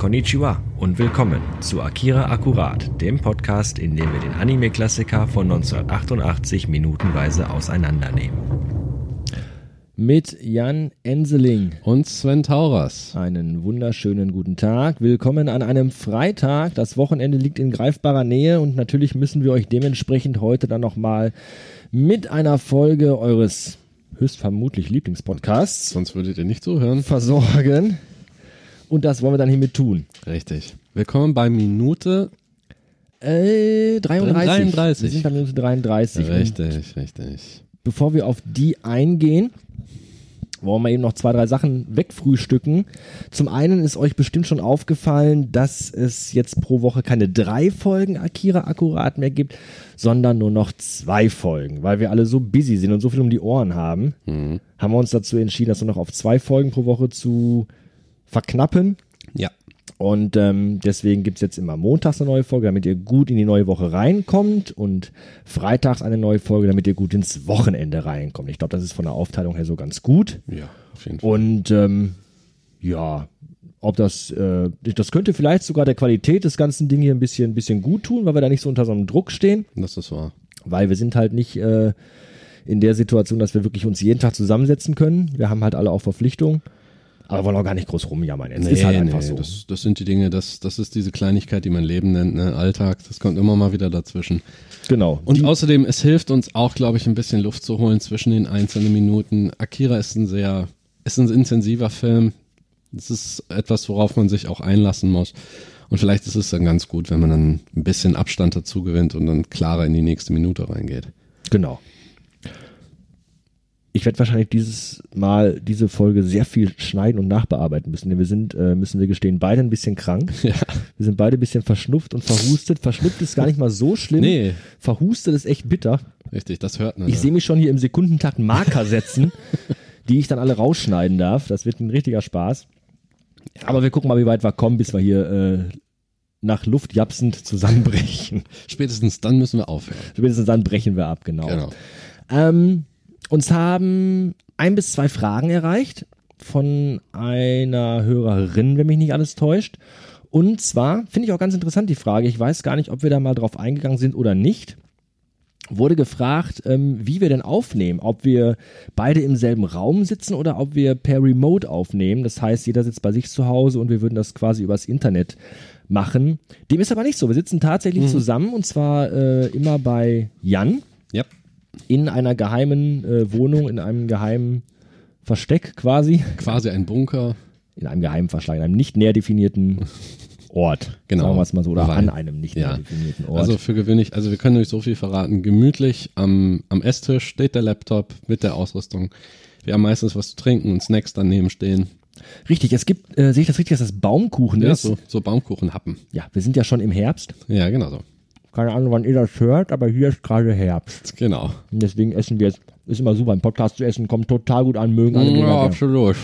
Konnichiwa und willkommen zu Akira Akkurat, dem Podcast, in dem wir den Anime-Klassiker von 1988 minutenweise auseinandernehmen. Mit Jan Enseling. Und Sven Tauras. Einen wunderschönen guten Tag. Willkommen an einem Freitag. Das Wochenende liegt in greifbarer Nähe und natürlich müssen wir euch dementsprechend heute dann nochmal mit einer Folge eures höchstvermutlich Lieblingspodcasts Sonst würdet ihr nicht zuhören. versorgen. Und das wollen wir dann hiermit tun. Richtig. Willkommen bei Minute. Äh, 33. 33. Wir sind bei Minute 33. Und Richtig, richtig. bevor wir auf die eingehen, wollen wir eben noch zwei, drei Sachen wegfrühstücken. Zum einen ist euch bestimmt schon aufgefallen, dass es jetzt pro Woche keine drei Folgen Akira akkurat mehr gibt, sondern nur noch zwei Folgen. Weil wir alle so busy sind und so viel um die Ohren haben, haben wir uns dazu entschieden, das nur noch auf zwei Folgen pro Woche zu verknappen. Ja. Und ähm, deswegen gibt's jetzt immer montags eine neue Folge, damit ihr gut in die neue Woche reinkommt und freitags eine neue Folge, damit ihr gut ins Wochenende reinkommt. Ich glaube, das ist von der Aufteilung her so ganz gut. Ja, auf jeden Fall. Und ähm, ja, ob das, äh, das könnte vielleicht sogar der Qualität des ganzen Ding hier ein bisschen, ein bisschen gut tun, weil wir da nicht so unter so einem Druck stehen, Das ist wahr. weil wir sind halt nicht äh, in der Situation, dass wir wirklich uns jeden Tag zusammensetzen können. Wir haben halt alle auch Verpflichtungen. Aber wollen auch gar nicht groß rumjammern. Es ist halt einfach so. Das, das sind die Dinge, das, das ist diese Kleinigkeit, die man Leben nennt, ne? Alltag. Das kommt immer mal wieder dazwischen. genau. Und außerdem, es hilft uns auch, glaube ich, ein bisschen Luft zu holen zwischen den einzelnen Minuten. Akira ist ein sehr, ist ein intensiver Film. Es ist etwas, worauf man sich auch einlassen muss. Und vielleicht ist es dann ganz gut, wenn man dann ein bisschen Abstand dazu gewinnt und dann klarer in die nächste Minute reingeht. Genau. Ich werde wahrscheinlich dieses Mal diese Folge sehr viel schneiden und nachbearbeiten müssen, denn wir sind, äh, müssen wir gestehen, beide ein bisschen krank. Ja. Wir sind beide ein bisschen verschnupft und verhustet. Verschnupft ist gar nicht mal so schlimm. Nee. Verhustet ist echt bitter. Richtig, das hört man. Ich ja. sehe mich schon hier im Sekundentakt Marker setzen, die ich dann alle rausschneiden darf. Das wird ein richtiger Spaß. Aber wir gucken mal, wie weit wir kommen, bis wir hier äh, nach Luft japsend zusammenbrechen. Spätestens dann müssen wir aufhören. Spätestens dann brechen wir ab, genau. Genau. Ähm, uns haben ein bis zwei Fragen erreicht von einer Hörerin, wenn mich nicht alles täuscht. Und zwar finde ich auch ganz interessant die Frage. Ich weiß gar nicht, ob wir da mal drauf eingegangen sind oder nicht. Wurde gefragt, ähm, wie wir denn aufnehmen, ob wir beide im selben Raum sitzen oder ob wir per Remote aufnehmen. Das heißt, jeder sitzt bei sich zu Hause und wir würden das quasi übers Internet machen. Dem ist aber nicht so. Wir sitzen tatsächlich zusammen und zwar äh, immer bei Jan Ja. In einer geheimen äh, Wohnung, in einem geheimen Versteck quasi, Quasi ein Bunker. in einem geheimen Verschlag, in einem nicht näher definierten Ort. Genau. Sagen wir es mal so, oder Weil- an einem nicht näher Ja. definierten Ort. Also für gewöhnlich, also wir können euch so viel verraten. Gemütlich am, am Esstisch steht der Laptop mit der Ausrüstung. Wir haben meistens was zu trinken und Snacks daneben stehen. richtig, es gibt, äh, sehe ich das richtig, dass das Baumkuchen Ja, ist? so, so Baumkuchenhappen. Ja, wir sind ja schon im Herbst. Ja, genau so. Keine Ahnung, wann ihr das hört, aber hier ist gerade Herbst. Genau. Und deswegen essen wir jetzt, ist immer super, ein Podcast zu essen, kommt total gut an, mögen alle. Ja, absolut.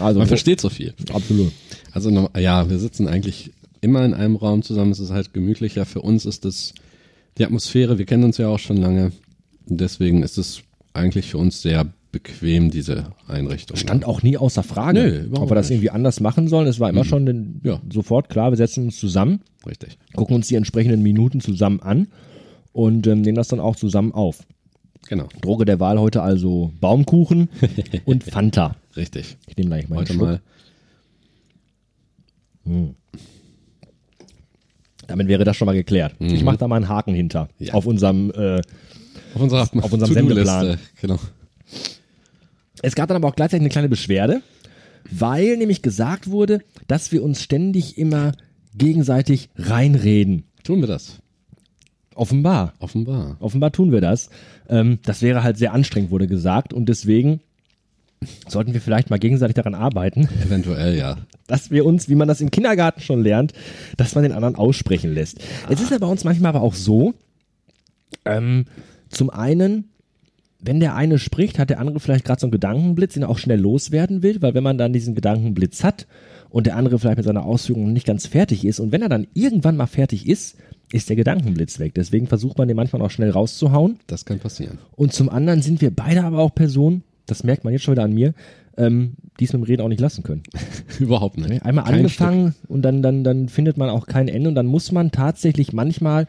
Also, Man versteht so viel. Absolut. Also ja, wir sitzen eigentlich immer in einem Raum zusammen. Es ist halt gemütlicher. Für uns ist es die Atmosphäre. Wir kennen uns ja auch schon lange. Deswegen ist es eigentlich für uns sehr bequem, diese Einrichtung. Stand auch nie außer Frage, überhaupt ob wir das nicht. irgendwie anders machen sollen. Es war immer schon den, Ja. sofort klar, wir setzen uns zusammen, Richtig. gucken uns die entsprechenden Minuten zusammen an und ähm, nehmen das dann auch zusammen auf. Genau. Droge der Wahl heute also Baumkuchen und Fanta. Richtig. Ich nehme gleich mal Heute mal. Damit wäre das schon mal geklärt. Ich mache da mal einen Haken hinter. Mhm. Ja. Auf unserem, äh, Auf unserer, Auf unserem. Sendeplan. Genau. Es gab dann aber auch gleichzeitig eine kleine Beschwerde, weil nämlich gesagt wurde, dass wir uns ständig immer gegenseitig reinreden. Tun wir das. Offenbar. Offenbar. Offenbar tun wir das. Ähm, das wäre halt sehr anstrengend, wurde gesagt. Und deswegen sollten wir vielleicht mal gegenseitig daran arbeiten, Eventuell, ja. dass wir uns, wie man das im Kindergarten schon lernt, dass man den anderen aussprechen lässt. Es ist ja bei uns manchmal aber auch so, ähm, zum einen, wenn der eine spricht, hat der andere vielleicht gerade so einen Gedankenblitz, den er auch schnell loswerden will, weil wenn man dann diesen Gedankenblitz hat und der andere vielleicht mit seiner Ausführung noch nicht ganz fertig ist und wenn er dann irgendwann mal fertig ist, ist der Gedankenblitz weg. Deswegen versucht man den manchmal auch schnell rauszuhauen. Das kann passieren. Und zum anderen sind wir beide aber auch Personen, das merkt man jetzt schon wieder an mir, ähm, dies mit dem Reden auch nicht lassen können. Überhaupt nicht. Einmal Kein angefangen und dann, dann, dann findet man auch kein Ende und dann muss man tatsächlich manchmal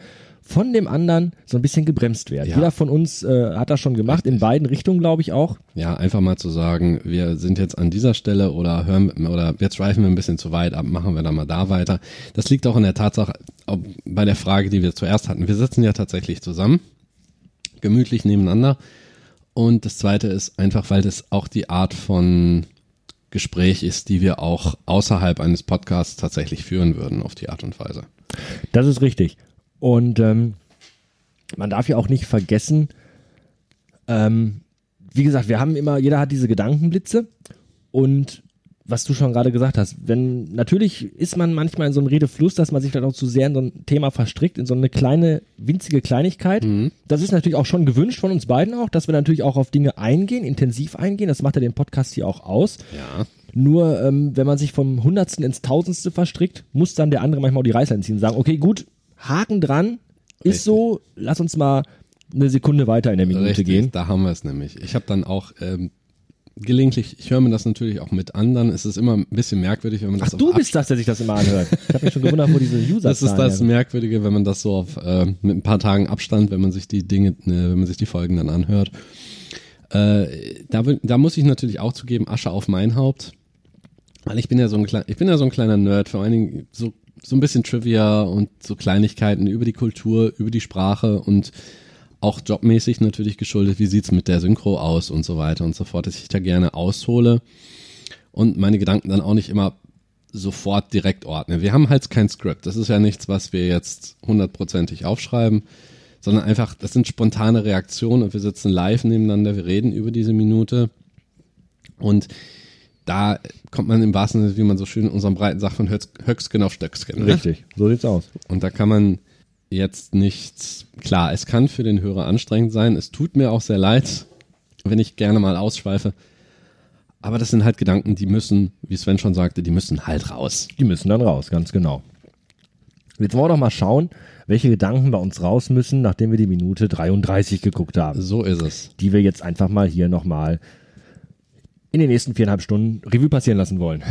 von dem anderen so ein bisschen gebremst werden. Ja. Jeder von uns äh, hat das schon gemacht, in beiden Richtungen, glaube ich auch. Ja, einfach mal zu sagen, wir sind jetzt an dieser Stelle oder hören oder jetzt schweifen wir ein bisschen zu weit ab, machen wir dann mal da weiter. Das liegt auch in der Tatsache, ob, bei der Frage, die wir zuerst hatten. Wir sitzen ja tatsächlich zusammen, gemütlich nebeneinander. Und das zweite ist einfach, weil das auch die Art von Gespräch ist, die wir auch außerhalb eines Podcasts tatsächlich führen würden, auf die Art und Weise. Das ist richtig. Und ähm, man darf ja auch nicht vergessen, ähm, wie gesagt, wir haben immer, jeder hat diese Gedankenblitze und was du schon gerade gesagt hast, wenn natürlich ist man manchmal in so einem Redefluss, dass man sich dann auch zu sehr in so ein Thema verstrickt, in so eine kleine, winzige Kleinigkeit. Das ist natürlich auch schon gewünscht von uns beiden auch, dass wir natürlich auch auf Dinge eingehen, intensiv eingehen. Das macht ja den Podcast hier auch aus. Ja. Nur ähm, wenn man sich vom Hundertsten ins Tausendste verstrickt, muss dann der andere manchmal auch die Reißleine ziehen und sagen, okay, gut, Haken dran, ist Richtig. so, lass uns mal eine Sekunde weiter in der Minute Richtig, gehen. da haben wir es nämlich. Ich habe dann auch ähm, gelegentlich, ich höre mir das natürlich auch mit anderen. Es ist immer ein bisschen merkwürdig, wenn man Ach, das auf du bist das, der sich das immer anhört. Ich habe mich schon gewundert, wo diese User Das ist das Merkwürdige, wenn man das so auf, äh, mit ein paar Tagen Abstand, wenn man sich die Dinge, äh, wenn man sich die Folgen dann anhört. Äh, da, da muss ich natürlich auch zugeben, Asche auf mein Haupt. Weil ich bin ja so ein kleiner, ich bin ja so ein kleiner Nerd, vor allen Dingen so, so ein bisschen Trivia und so Kleinigkeiten über die Kultur, über die Sprache und auch jobmäßig natürlich geschuldet, wie sieht's mit der Synchro aus und so weiter und so fort, dass ich da gerne aushole und meine Gedanken dann auch nicht immer sofort direkt ordne. Wir haben halt kein Skript. Das ist ja nichts, was wir jetzt hundertprozentig aufschreiben, sondern einfach, das sind spontane Reaktionen und wir sitzen live nebeneinander, wir reden über diese Minute und da kommt man im wahrsten Sinne, wie man so schön in unserem Breiten sagt, von Höchstgen auf Stöcksken. ne? Richtig, so sieht's aus. Und da kann man jetzt nichts, klar, es kann für den Hörer anstrengend sein. Es tut mir auch sehr leid, wenn ich gerne mal ausschweife. Aber das sind halt Gedanken, die müssen, wie Sven schon sagte, die müssen halt raus. Die müssen dann raus, ganz genau. Jetzt wollen wir doch mal schauen, welche Gedanken bei uns raus müssen, nachdem wir die Minute 33 geguckt haben. So ist es. Die wir jetzt einfach mal hier nochmal in den nächsten viereinhalb Stunden Revue passieren lassen wollen.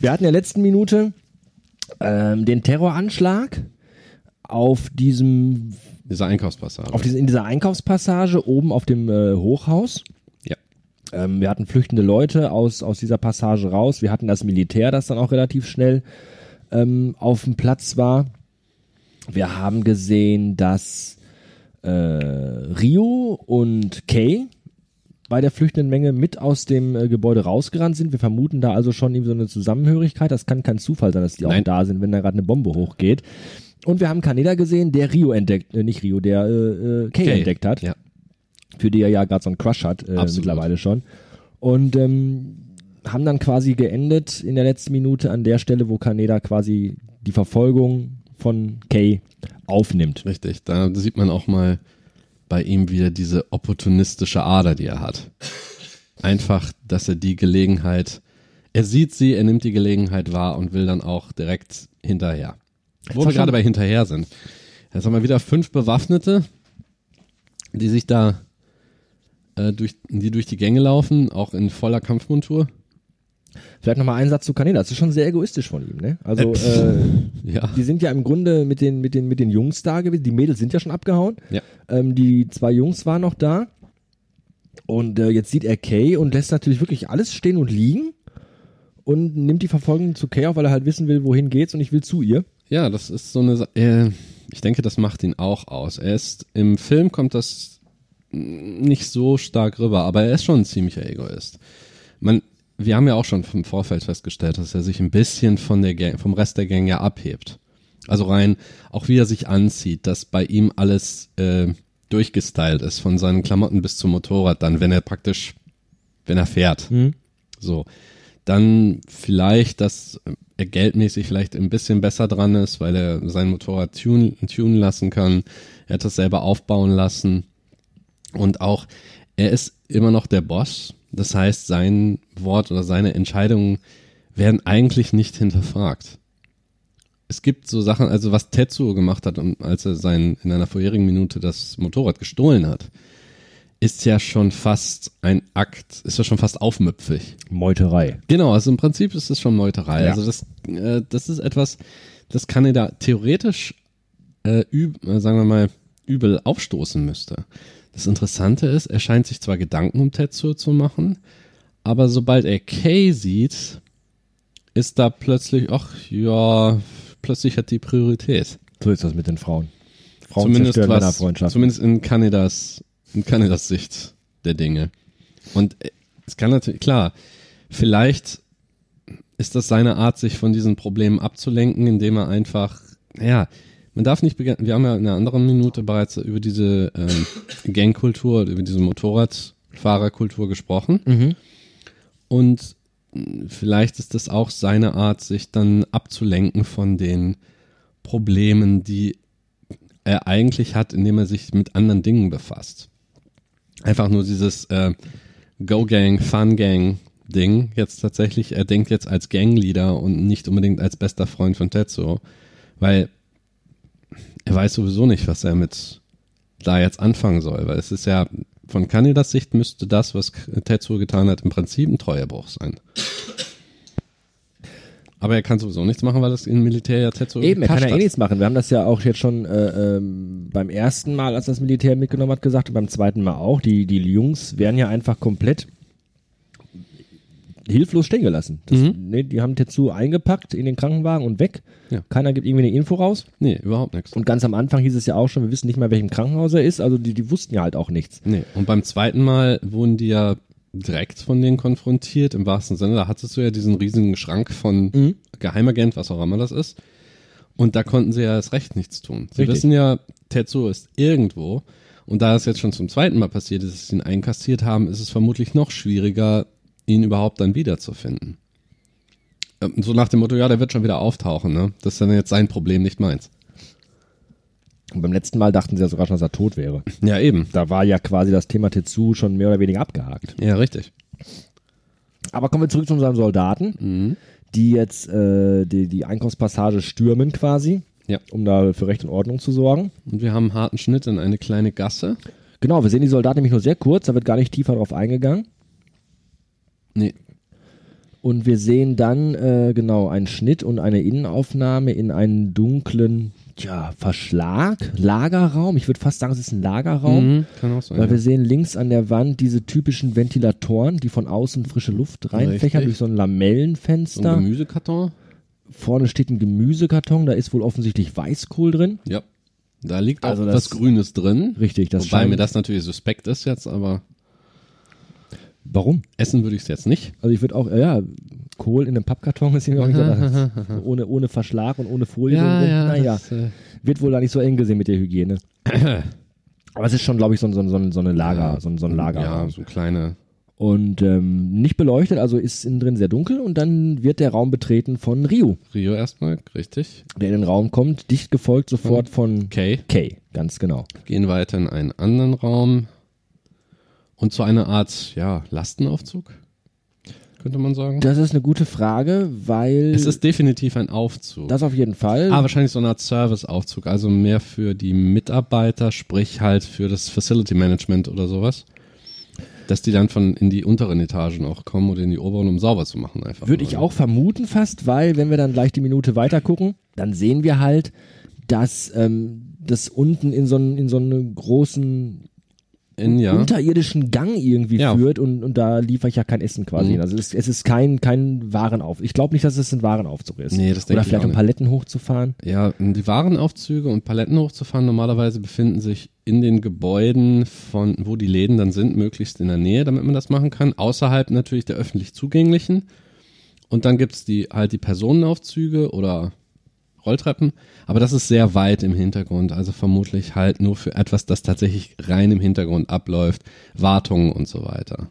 wir hatten in der letzten Minute ähm, den Terroranschlag auf diesem, Diese Einkaufspassage. auf diese, in dieser Einkaufspassage oben auf dem äh, Hochhaus. ja. Ähm, wir hatten flüchtende Leute aus, aus dieser Passage raus. Wir hatten das Militär, das dann auch relativ schnell ähm, auf dem Platz war. Wir haben gesehen, dass äh, Rio und Kay bei der flüchtenden Menge mit aus dem äh, Gebäude rausgerannt sind. Wir vermuten da also schon irgendwie so eine Zusammenhörigkeit. Das kann kein Zufall sein, dass die auch Nein. da sind, wenn da gerade eine Bombe hochgeht. Und wir haben Kaneda gesehen, der Rio entdeckt, äh, nicht Rio, der äh, äh, Kay Okay. entdeckt hat Ja. für die er ja gerade so einen Crush hat, äh, Absolut. mittlerweile schon. Und ähm, haben dann quasi geendet in der letzten Minute an der Stelle, wo Kaneda quasi die Verfolgung von Kay aufnimmt. Richtig. Da sieht man auch mal bei ihm wieder diese opportunistische Ader, die er hat. Einfach, dass er die Gelegenheit, er sieht sie, er nimmt die Gelegenheit wahr und will dann auch direkt hinterher. Wo wir gerade bei hinterher sind. Jetzt haben wir wieder fünf Bewaffnete, die sich da äh, durch, die durch die Gänge laufen, auch in voller Kampfmontur. Vielleicht nochmal einen Satz zu Kaneda. Das ist schon sehr egoistisch von ihm, ne? Also, äh, Ja. die sind ja im Grunde mit den, mit den, mit den Jungs da gewesen. Die Mädels sind ja schon abgehauen. Ja. Ähm, die zwei Jungs waren noch da. Und äh, jetzt sieht er Kay und lässt natürlich wirklich alles stehen und liegen und nimmt die Verfolgung zu Kay auf, weil er halt wissen will, wohin geht's und ich will zu ihr. Ja, das ist so eine äh, ich denke, das macht ihn auch aus. Er ist, im Film kommt das nicht so stark rüber, aber er ist schon ein ziemlicher Egoist. Man, wir haben ja auch schon vom Vorfeld festgestellt, dass er sich ein bisschen von der Gang, vom Rest der Gang ja abhebt. Also rein, auch wie er sich anzieht, dass bei ihm alles äh, durchgestylt ist, von seinen Klamotten bis zum Motorrad dann, wenn er praktisch, wenn er fährt. So. Dann vielleicht, dass er geldmäßig vielleicht ein bisschen besser dran ist, weil er sein Motorrad tun, tunen lassen kann. Er hat das selber aufbauen lassen. Und auch, er ist immer noch der Boss. Das heißt, sein Wort oder seine Entscheidungen werden eigentlich nicht hinterfragt. Es gibt so Sachen, also was Tetsuo gemacht hat, als er sein, in einer vorherigen Minute das Motorrad gestohlen hat. ist ja schon fast ein Akt, ist ja schon fast aufmüpfig. Meuterei. Genau, also im Prinzip ist es schon Meuterei. Ja. Also das, äh, das ist etwas, das Kaneda theoretisch äh, üb, äh, sagen wir mal, übel aufstoßen müsste. Das Interessante ist, er scheint sich zwar Gedanken um Tetsuo zu machen, aber sobald er Kay sieht, ist da plötzlich, ach ja, plötzlich hat die Priorität. So ist das mit den Frauen. Frauen zumindest zerstören was, Männerfreundschaften. zumindest in Kanadas, in Kanadas Sicht der Dinge. Und äh, es kann natürlich, klar, vielleicht ist das seine Art, sich von diesen Problemen abzulenken, indem er einfach, ja, man darf nicht beginnen, wir haben ja in einer anderen Minute bereits über diese ähm, Gangkultur, über diese Motorradfahrerkultur gesprochen. Mhm. Und vielleicht ist das auch seine Art, sich dann abzulenken von den Problemen, die er eigentlich hat, indem er sich mit anderen Dingen befasst. Einfach nur dieses äh, Go-Gang, Fun-Gang-Ding. Jetzt tatsächlich, er denkt jetzt als Gangleader und nicht unbedingt als bester Freund von Tetsuo, weil er weiß sowieso nicht, was er mit da jetzt anfangen soll, weil es ist ja von Kanidas Sicht müsste das, was Tetsuo getan hat, im Prinzip ein Treuebruch sein. Aber er kann sowieso nichts machen, weil das im Militär ja Tetsuo Eben, er kann ja eh nichts machen. Wir haben das ja auch jetzt schon äh, ähm, beim ersten Mal, als das Militär mitgenommen hat, gesagt und beim zweiten Mal auch. Die, die Jungs werden ja einfach komplett hilflos stehen gelassen. Das, Mhm. nee, die haben Tetsu eingepackt in den Krankenwagen und weg. Ja. Keiner gibt irgendwie eine Info raus. Nee, überhaupt nichts. Und ganz am Anfang hieß es ja auch schon, wir wissen nicht mal, welchem Krankenhaus er ist. Also die, die wussten ja halt auch nichts. Nee, und beim zweiten Mal wurden die ja direkt von denen konfrontiert, im wahrsten Sinne. Da hattest du ja diesen riesigen Schrank von Mhm. Geheimagent, was auch immer das ist. Und da konnten sie ja das Recht nichts tun. Sie Richtig. wissen ja, Tetsuo ist irgendwo. Und da es jetzt schon zum zweiten Mal passiert ist, dass sie ihn einkassiert haben, ist es vermutlich noch schwieriger, ihn überhaupt dann wiederzufinden. Ähm, So nach dem Motto, ja, der wird schon wieder auftauchen, ne? Das ist dann jetzt sein Problem, nicht meins. Und beim letzten Mal dachten sie ja sogar schon, dass er tot wäre. Ja, eben. Da war ja quasi das Thema Tetsu schon mehr oder weniger abgehakt. Ja, richtig. Aber kommen wir zurück zu unseren Soldaten, Mhm. die jetzt äh, die, die Einkaufspassage stürmen quasi, Ja. um da für Recht und Ordnung zu sorgen. Und wir haben einen harten Schnitt in eine kleine Gasse. Genau, wir sehen die Soldaten nämlich nur sehr kurz, da wird gar nicht tiefer drauf eingegangen. Nee, Und wir sehen dann äh, genau einen Schnitt und eine Innenaufnahme in einen dunklen, ja, Verschlag, Lagerraum. Ich würde fast sagen, es ist ein Lagerraum. Mhm, kann auch sein. Weil ja. wir sehen links an der Wand diese typischen Ventilatoren, die von außen frische Luft reinfächern durch so ein so ein Lamellenfenster. Gemüsekarton. Vorne steht ein Gemüsekarton, da ist wohl offensichtlich Weißkohl drin. Ja. Da liegt auch Also was das- Grünes drin. Richtig, das Wobei scheint- mir das natürlich suspekt ist jetzt, aber Warum? essen würde ich es jetzt nicht. Also ich würde auch, ja, Kohl in einem Pappkarton ist irgendwie auch nicht so, ohne, ohne Verschlag und ohne Folie. drumherum. naja, das, äh, wird wohl da nicht so eng gesehen mit der Hygiene. Aber es ist schon, glaube ich, so, ein- so, so, so eine Lager, so, ein- so ein Lager. Ja, so kleine. Und ähm, nicht beleuchtet, also ist innen drin sehr dunkel und dann wird der Raum betreten von Ryu, Rio erstmal, richtig. der in den Raum kommt, dicht gefolgt sofort von Okay. Kay, ganz genau. Gehen weiter in einen anderen Raum. Und zu einer Art, ja, Lastenaufzug, könnte man sagen. Das ist eine gute Frage, weil es ist definitiv ein Aufzug. das auf jeden Fall. Ah, wahrscheinlich so eine Art Serviceaufzug, also mehr für die Mitarbeiter, sprich halt für das Facility Management oder sowas. Dass die dann von in die unteren Etagen auch kommen oder in die oberen, um sauber zu machen einfach. Würde ich auch vermuten fast, weil wenn wir dann gleich die Minute weiter gucken, dann sehen wir halt, dass ähm, das unten in so einen, in so einen großen In, ja. unterirdischen Gang irgendwie Ja. führt und, und da liefere ich ja kein Essen quasi. Mhm. Also es, es ist kein, kein Warenaufzug. Ich glaube nicht, dass es ein Warenaufzug ist. Nee, das Oder ich vielleicht um. Paletten hochzufahren. Ja, die Warenaufzüge und Paletten hochzufahren normalerweise befinden sich in den Gebäuden von, wo die Läden dann sind, möglichst in der Nähe, damit man das machen kann. Außerhalb natürlich der öffentlich zugänglichen. Und dann gibt's die, halt die Personenaufzüge oder Rolltreppen. Aber das ist sehr weit im Hintergrund. Also vermutlich halt nur für etwas, das tatsächlich rein im Hintergrund abläuft. Wartungen und so weiter.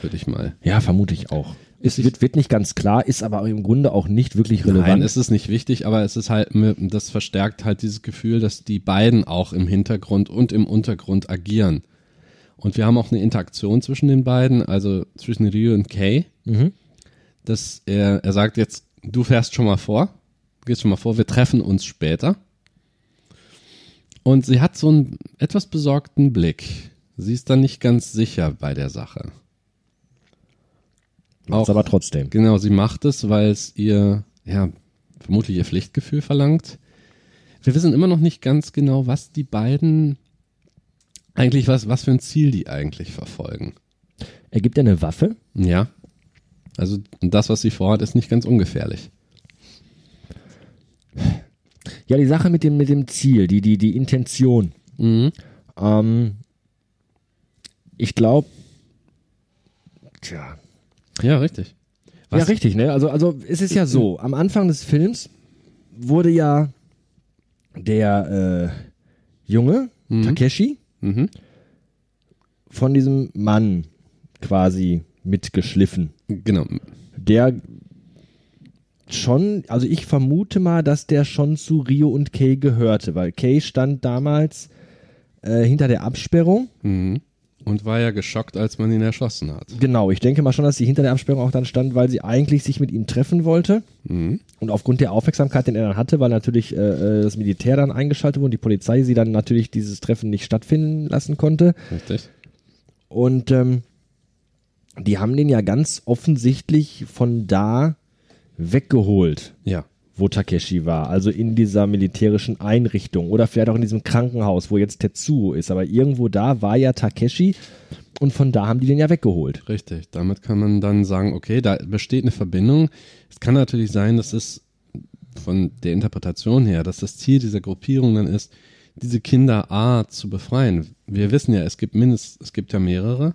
Würde ich mal. Ja, vermute ich auch. Es wird, wird nicht ganz klar, ist aber im Grunde auch nicht wirklich relevant. Nein, es ist nicht wichtig, aber es ist halt, das verstärkt halt dieses Gefühl, dass die beiden auch im Hintergrund und im Untergrund agieren. Und wir haben auch eine Interaktion zwischen den beiden, also zwischen Ryu und Kay. Mhm. Dass er, er sagt jetzt, du fährst schon mal vor, gehst schon mal vor, wir treffen uns später. Und sie hat so einen etwas besorgten Blick. Sie ist dann nicht ganz sicher bei der Sache. Macht's aber trotzdem. Genau, sie macht es, weil es ihr, ja, vermutlich ihr Pflichtgefühl verlangt. Wir wissen immer noch nicht ganz genau, was die beiden eigentlich, was, was für ein Ziel die eigentlich verfolgen. Er gibt ihr eine Waffe. Ja. Also das, was sie vorhat, ist nicht ganz ungefährlich. Ja, die Sache mit dem, mit dem Ziel, die, die, die Intention. Mhm. Ähm, ich glaube, tja, Ja, richtig. Was? Ja, richtig, ne? Also, also es ist ja so, am Anfang des Films wurde ja der äh, Junge, Takeshi, Mhm. von diesem Mann quasi mitgeschliffen. Genau. Der schon, also ich vermute mal, dass der schon zu Rio und Kay gehörte, weil Kay stand damals äh, hinter der Absperrung. Mhm. Und war ja geschockt, als man ihn erschossen hat. Genau, ich denke mal schon, dass sie hinter der Absperrung auch dann stand, weil sie eigentlich sich mit ihm treffen wollte. Mhm. Und aufgrund der Aufmerksamkeit, den er dann hatte, weil natürlich äh, äh, das Militär dann eingeschaltet wurde und die Polizei sie dann natürlich dieses Treffen nicht stattfinden lassen konnte. Richtig. Und ähm, die haben den ja ganz offensichtlich von da weggeholt, Ja. wo Takeshi war. Also in dieser militärischen Einrichtung oder vielleicht auch in diesem Krankenhaus, wo jetzt Tetsuo ist. Aber irgendwo da war ja Takeshi und von da haben die den ja weggeholt. Richtig. Damit kann man dann sagen, okay, da besteht eine Verbindung. Es kann natürlich sein, dass es von der Interpretation her, dass das Ziel dieser Gruppierung dann ist, diese Kinder A zu befreien. Wir wissen ja, es gibt mindestens, es gibt ja mehrere.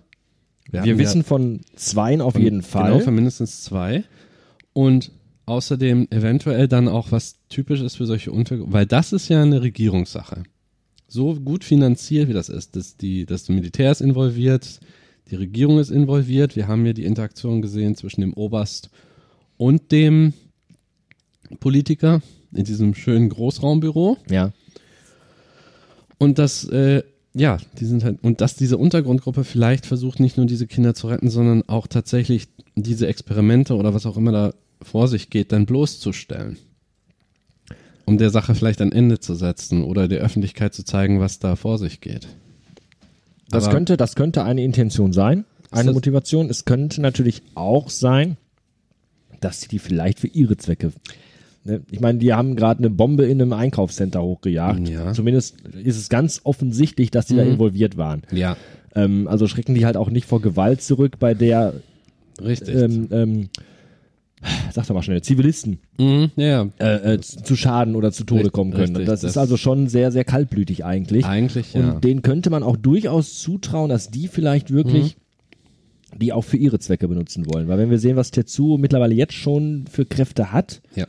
Wir hatten wissen ja von zweien auf von- jeden Fall. Genau, von mindestens zwei. Und außerdem eventuell dann auch was typisch ist für solche Untergruppen, weil das ist ja eine Regierungssache. So gut finanziert wie das ist, dass die, das Militär ist involviert, die Regierung ist involviert. Wir haben hier die Interaktion gesehen zwischen dem Oberst und dem Politiker in diesem schönen Großraumbüro. ja. Und das, äh, ja, die sind halt, und dass diese Untergrundgruppe vielleicht versucht, nicht nur diese Kinder zu retten, sondern auch tatsächlich diese Experimente oder was auch immer da vor sich geht, dann bloßzustellen. Um der Sache vielleicht ein Ende zu setzen oder der Öffentlichkeit zu zeigen, was da vor sich geht. Das Aber- könnte, das könnte eine Intention sein, eine Motivation. Es könnte natürlich auch sein, dass sie die vielleicht für ihre Zwecke. Ne? Ich meine, die haben gerade eine Bombe in einem Einkaufscenter hochgejagt. Ja. Zumindest ist es ganz offensichtlich, dass die da Mhm. involviert waren. Ja, Ähm, also schrecken die halt auch nicht vor Gewalt zurück, bei der, richtig. ähm, ähm, sag doch mal schnell, Zivilisten mhm, ja, äh, äh, zu Schaden oder zu Tode Richtig, kommen können. richtig, das, das- ist also schon sehr, sehr kaltblütig eigentlich. eigentlich ja. Und denen könnte man auch durchaus zutrauen, dass die vielleicht wirklich Mhm. die auch für ihre Zwecke benutzen wollen. Weil wenn wir sehen, was Tetsuo mittlerweile jetzt schon für Kräfte hat ja.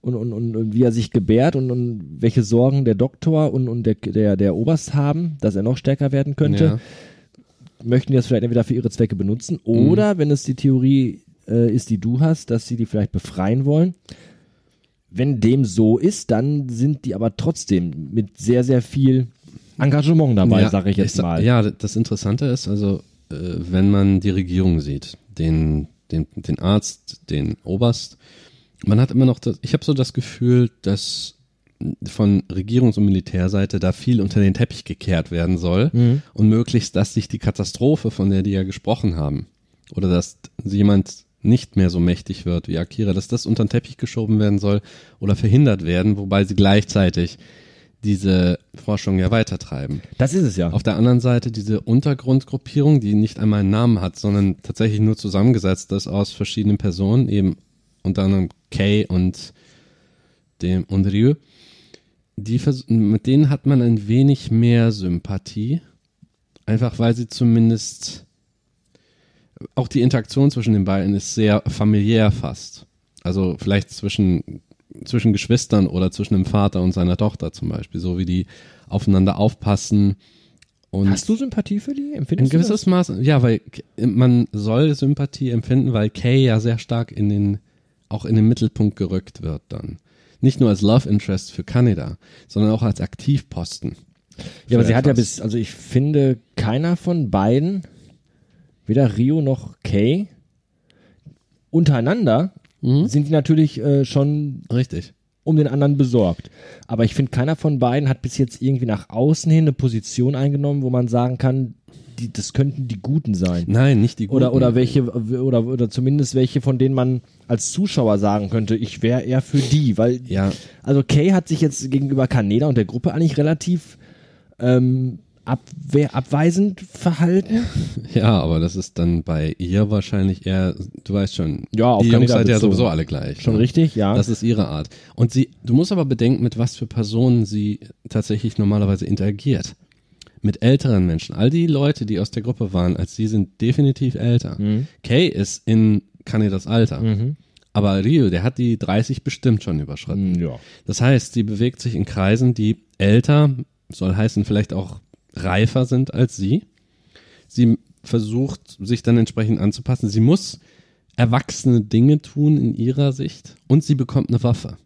und, und, und, und wie er sich gebärt und, und welche Sorgen der Doktor und, und der, der, der Oberst haben, dass er noch stärker werden könnte, ja. möchten die das vielleicht entweder für ihre Zwecke benutzen Mhm. oder wenn es die Theorie äh, ist, die du hast, dass sie die vielleicht befreien wollen. Wenn dem so ist, dann sind die aber trotzdem mit sehr, sehr viel Engagement dabei, ja, sage ich jetzt sa- mal. Ja, das Interessante ist also, äh, wenn man die Regierung sieht, den, den, den Arzt, den Oberst, man hat immer noch das, ich habe so das Gefühl, dass von Regierungs- und Militärseite da viel unter den Teppich gekehrt werden soll Mhm. und möglichst, dass sich die Katastrophe, von der die ja gesprochen haben, oder dass jemand nicht mehr so mächtig wird wie Akira, dass das unter den Teppich geschoben werden soll oder verhindert werden, wobei sie gleichzeitig diese Forschung ja weitertreiben. Das ist es ja. Auf der anderen Seite diese Untergrundgruppierung, die nicht einmal einen Namen hat, sondern tatsächlich nur zusammengesetzt ist aus verschiedenen Personen, eben unter anderem Kay und dem und Ryu. Die mit denen hat man ein wenig mehr Sympathie, einfach weil sie zumindest auch die Interaktion zwischen den beiden ist sehr familiär fast. Also vielleicht zwischen zwischen Geschwistern oder zwischen dem Vater und seiner Tochter zum Beispiel, so wie die aufeinander aufpassen. Und Hast du Sympathie für die? ein Empfindest du gewisses Maß, ja, weil man soll Sympathie empfinden, weil Kay ja sehr stark in den, auch in den Mittelpunkt gerückt wird dann. Nicht nur als Love Interest für Kaneda, sondern auch als Aktivposten. Ja, aber sie hat ja bis, also ich finde, keiner von beiden, weder Rio noch Kay, untereinander Mhm. sind die natürlich äh, schon Richtig. um den anderen besorgt. Aber ich finde, keiner von beiden hat bis jetzt irgendwie nach außen hin eine Position eingenommen, wo man sagen kann, die, das könnten die Guten sein. Nein, nicht die guten. Oder, oder welche, oder, oder zumindest welche, von denen man als Zuschauer sagen könnte, ich wäre eher für die, weil, Ja. also Kay hat sich jetzt gegenüber Kaneda und der Gruppe eigentlich relativ ähm, abwehr, abweisend verhalten. Ja, aber das ist dann bei ihr wahrscheinlich eher, du weißt schon, Ja, auf die Jungs seid ja sowieso alle gleich. Schon ne? richtig, ja. Das ist ihre Art. Und sie, du musst aber bedenken, mit was für Personen sie tatsächlich normalerweise interagiert. Mit älteren Menschen. All die Leute, die aus der Gruppe waren, als sie sind definitiv älter. Mhm. Kay ist in Kanedas Alter. Aber Rio, der hat die 30 bestimmt schon überschritten. ja. Das heißt, sie bewegt sich in Kreisen, die älter, soll heißen vielleicht auch reifer sind als sie. Sie versucht, sich dann entsprechend anzupassen. Sie muss erwachsene Dinge tun in ihrer Sicht und sie bekommt eine Waffe.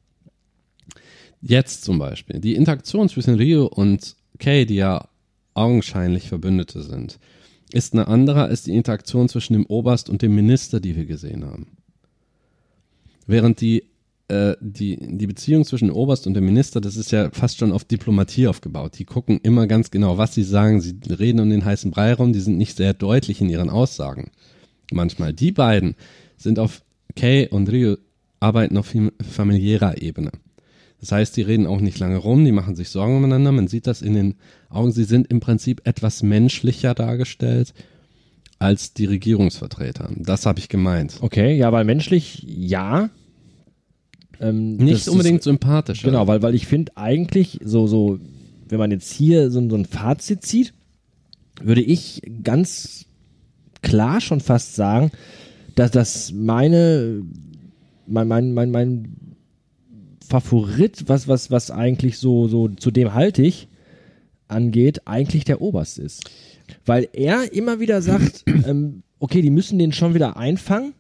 Jetzt zum Beispiel. Die Interaktion zwischen Rio und Kay, die ja augenscheinlich Verbündete sind, ist eine andere als die Interaktion zwischen dem Oberst und dem Minister, die wir gesehen haben. Während die, äh, die, die Beziehung zwischen Oberst und dem Minister, das ist ja fast schon auf Diplomatie aufgebaut. Die gucken immer ganz genau, was sie sagen. Sie reden um den heißen Brei rum, die sind nicht sehr deutlich in ihren Aussagen. Manchmal. Die beiden sind auf Kay und Rio arbeiten auf fam- familiärer Ebene. Das heißt, die reden auch nicht lange rum, die machen sich Sorgen umeinander. Man sieht das in den Augen. Sie sind im Prinzip etwas menschlicher dargestellt als die Regierungsvertreter. Das habe ich gemeint. Okay, ja, weil menschlich ja. Ähm, Nicht unbedingt Ist, sympathisch. genau, weil, weil ich finde eigentlich so, so, wenn man jetzt hier so, so ein Fazit zieht, würde ich ganz klar schon fast sagen, dass das meine, mein, mein, mein, mein Favorit, was, was, was eigentlich so, so zu dem halte ich, angeht, eigentlich der Oberst ist. Weil er immer wieder sagt, ähm, okay, die müssen den schon wieder einfangen,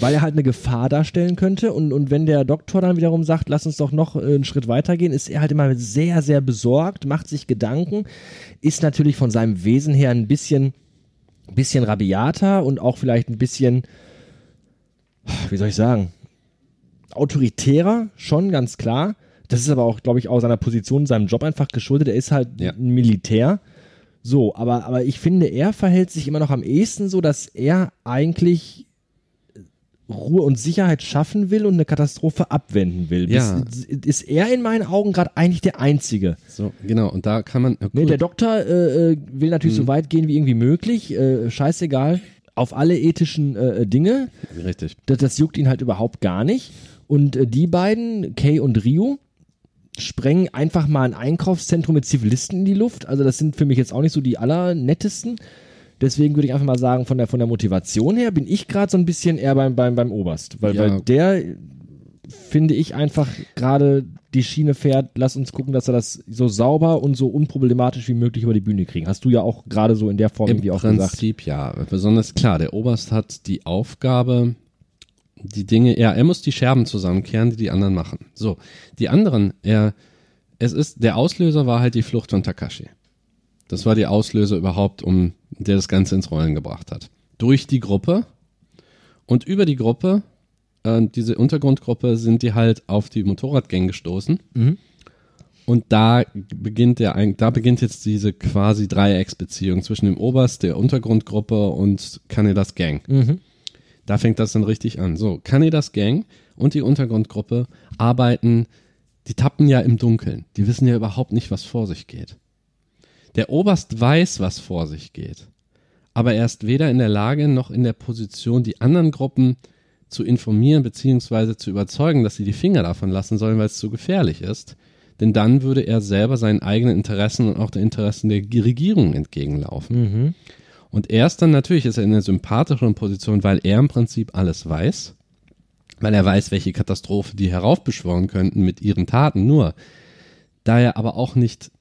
weil er halt eine Gefahr darstellen könnte. Und, und wenn der Doktor dann wiederum sagt, lass uns doch noch äh, einen Schritt weitergehen, ist er halt immer sehr, sehr besorgt, macht sich Gedanken, ist natürlich von seinem Wesen her ein bisschen, bisschen rabiater und auch vielleicht ein bisschen, wie soll ich sagen, autoritärer, schon ganz klar. Das ist aber auch, glaube ich, auch seiner Position, seinem Job einfach geschuldet. Er ist halt Ja. ein Militär. So, aber, aber ich finde, er verhält sich immer noch am ehesten so, dass er eigentlich Ruhe und Sicherheit schaffen will und eine Katastrophe abwenden will. Ja. Bis, ist er in meinen Augen gerade eigentlich der Einzige. So, genau. Und da kann man. Nee, der Doktor äh, äh, will natürlich so weit gehen wie irgendwie möglich. Äh, scheißegal. Auf alle ethischen äh, Dinge. Richtig. Das, das juckt ihn halt überhaupt gar nicht. Und äh, die beiden, Kay und Rio, sprengen einfach mal ein Einkaufszentrum mit Zivilisten in die Luft. Also das sind für mich jetzt auch nicht so die allernettesten. Deswegen würde ich einfach mal sagen, von der, von der Motivation her bin ich gerade so ein bisschen eher beim, beim, beim Oberst. Weil, Ja. weil der, finde ich, einfach gerade die Schiene fährt, lass uns gucken, dass wir das so sauber und so unproblematisch wie möglich über die Bühne kriegen. Hast du ja auch gerade so in der Form Im irgendwie auch gesagt. Prinzip ja. Besonders klar, der Oberst hat die Aufgabe, die Dinge, ja, er muss die Scherben zusammenkehren, die die anderen machen. So, die anderen, er, es ist, der Auslöser war halt die Flucht von Takashi. Das war die Auslöser überhaupt, um, der das Ganze ins Rollen gebracht hat. Durch die Gruppe und über die Gruppe, äh, diese Untergrundgruppe, sind die halt auf die Motorradgang gestoßen. Und da beginnt der, da beginnt jetzt diese quasi Dreiecksbeziehung zwischen dem Oberst, der Untergrundgruppe und Kanedas Gang. Da fängt das dann richtig an. So, Kanedas Gang und die Untergrundgruppe arbeiten, die tappen ja im Dunkeln. Die wissen ja überhaupt nicht, was vor sich geht. Der Oberst weiß, was vor sich geht. Aber er ist weder in der Lage noch in der Position, die anderen Gruppen zu informieren beziehungsweise zu überzeugen, dass sie die Finger davon lassen sollen, weil es zu gefährlich ist. Denn dann würde er selber seinen eigenen Interessen und auch den Interessen der Regierung entgegenlaufen. Und er ist dann natürlich ist er in einer sympathischeren Position, weil er im Prinzip alles weiß, weil er weiß, welche Katastrophe die heraufbeschwören könnten mit ihren Taten. Nur, da er aber auch nicht,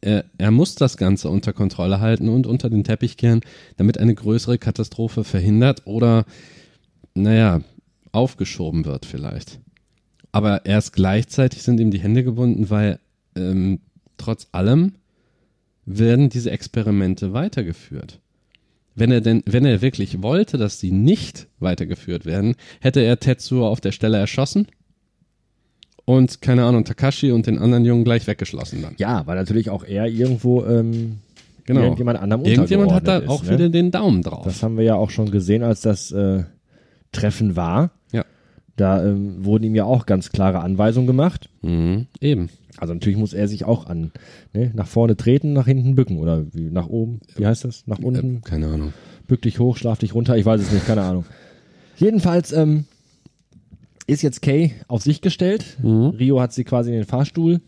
er, er muss das Ganze unter Kontrolle halten und unter den Teppich kehren, damit eine größere Katastrophe verhindert oder, naja, aufgeschoben wird vielleicht. Aber erst gleichzeitig sind ihm die Hände gebunden, weil ähm, trotz allem werden diese Experimente weitergeführt. Wenn er denn, wenn er wirklich wollte, dass sie nicht weitergeführt werden, hätte er Tetsuo auf der Stelle erschossen und keine Ahnung, Takashi und den anderen Jungen gleich weggeschlossen dann. Ja, weil natürlich auch er irgendwo ähm, Genau. irgendjemand anderem Irgendjemand hat da untergeordnet auch ist, ne? wieder den Daumen drauf. Das haben wir ja auch schon gesehen, als das äh, Treffen war. ja. Da ähm, wurden ihm ja auch ganz klare Anweisungen gemacht. Mhm. Eben. Also natürlich muss er sich auch an ne, nach vorne treten, nach hinten bücken oder wie, nach oben. Wie heißt das? Nach unten? Äh, keine Ahnung. bück dich hoch, schlaf dich runter, ich weiß es nicht, keine Ahnung. Jedenfalls ähm, ist jetzt Kay auf sich gestellt. Mhm. Rio hat sie quasi in den Fahrstuhl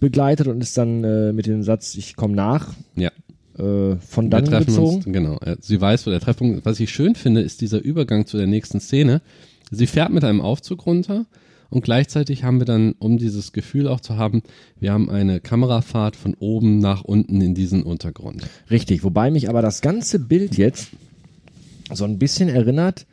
begleitet und ist dann äh, mit dem Satz, ich komme nach, Ja. äh, von dann gezogen. uns, genau. Sie weiß, wo der Treffpunkt ist. Was ich schön finde, ist dieser Übergang zu der nächsten Szene. Sie fährt mit einem Aufzug runter und gleichzeitig haben wir dann, um dieses Gefühl auch zu haben, wir haben eine Kamerafahrt von oben nach unten in diesen Untergrund. Richtig, wobei mich aber das ganze Bild jetzt so ein bisschen erinnert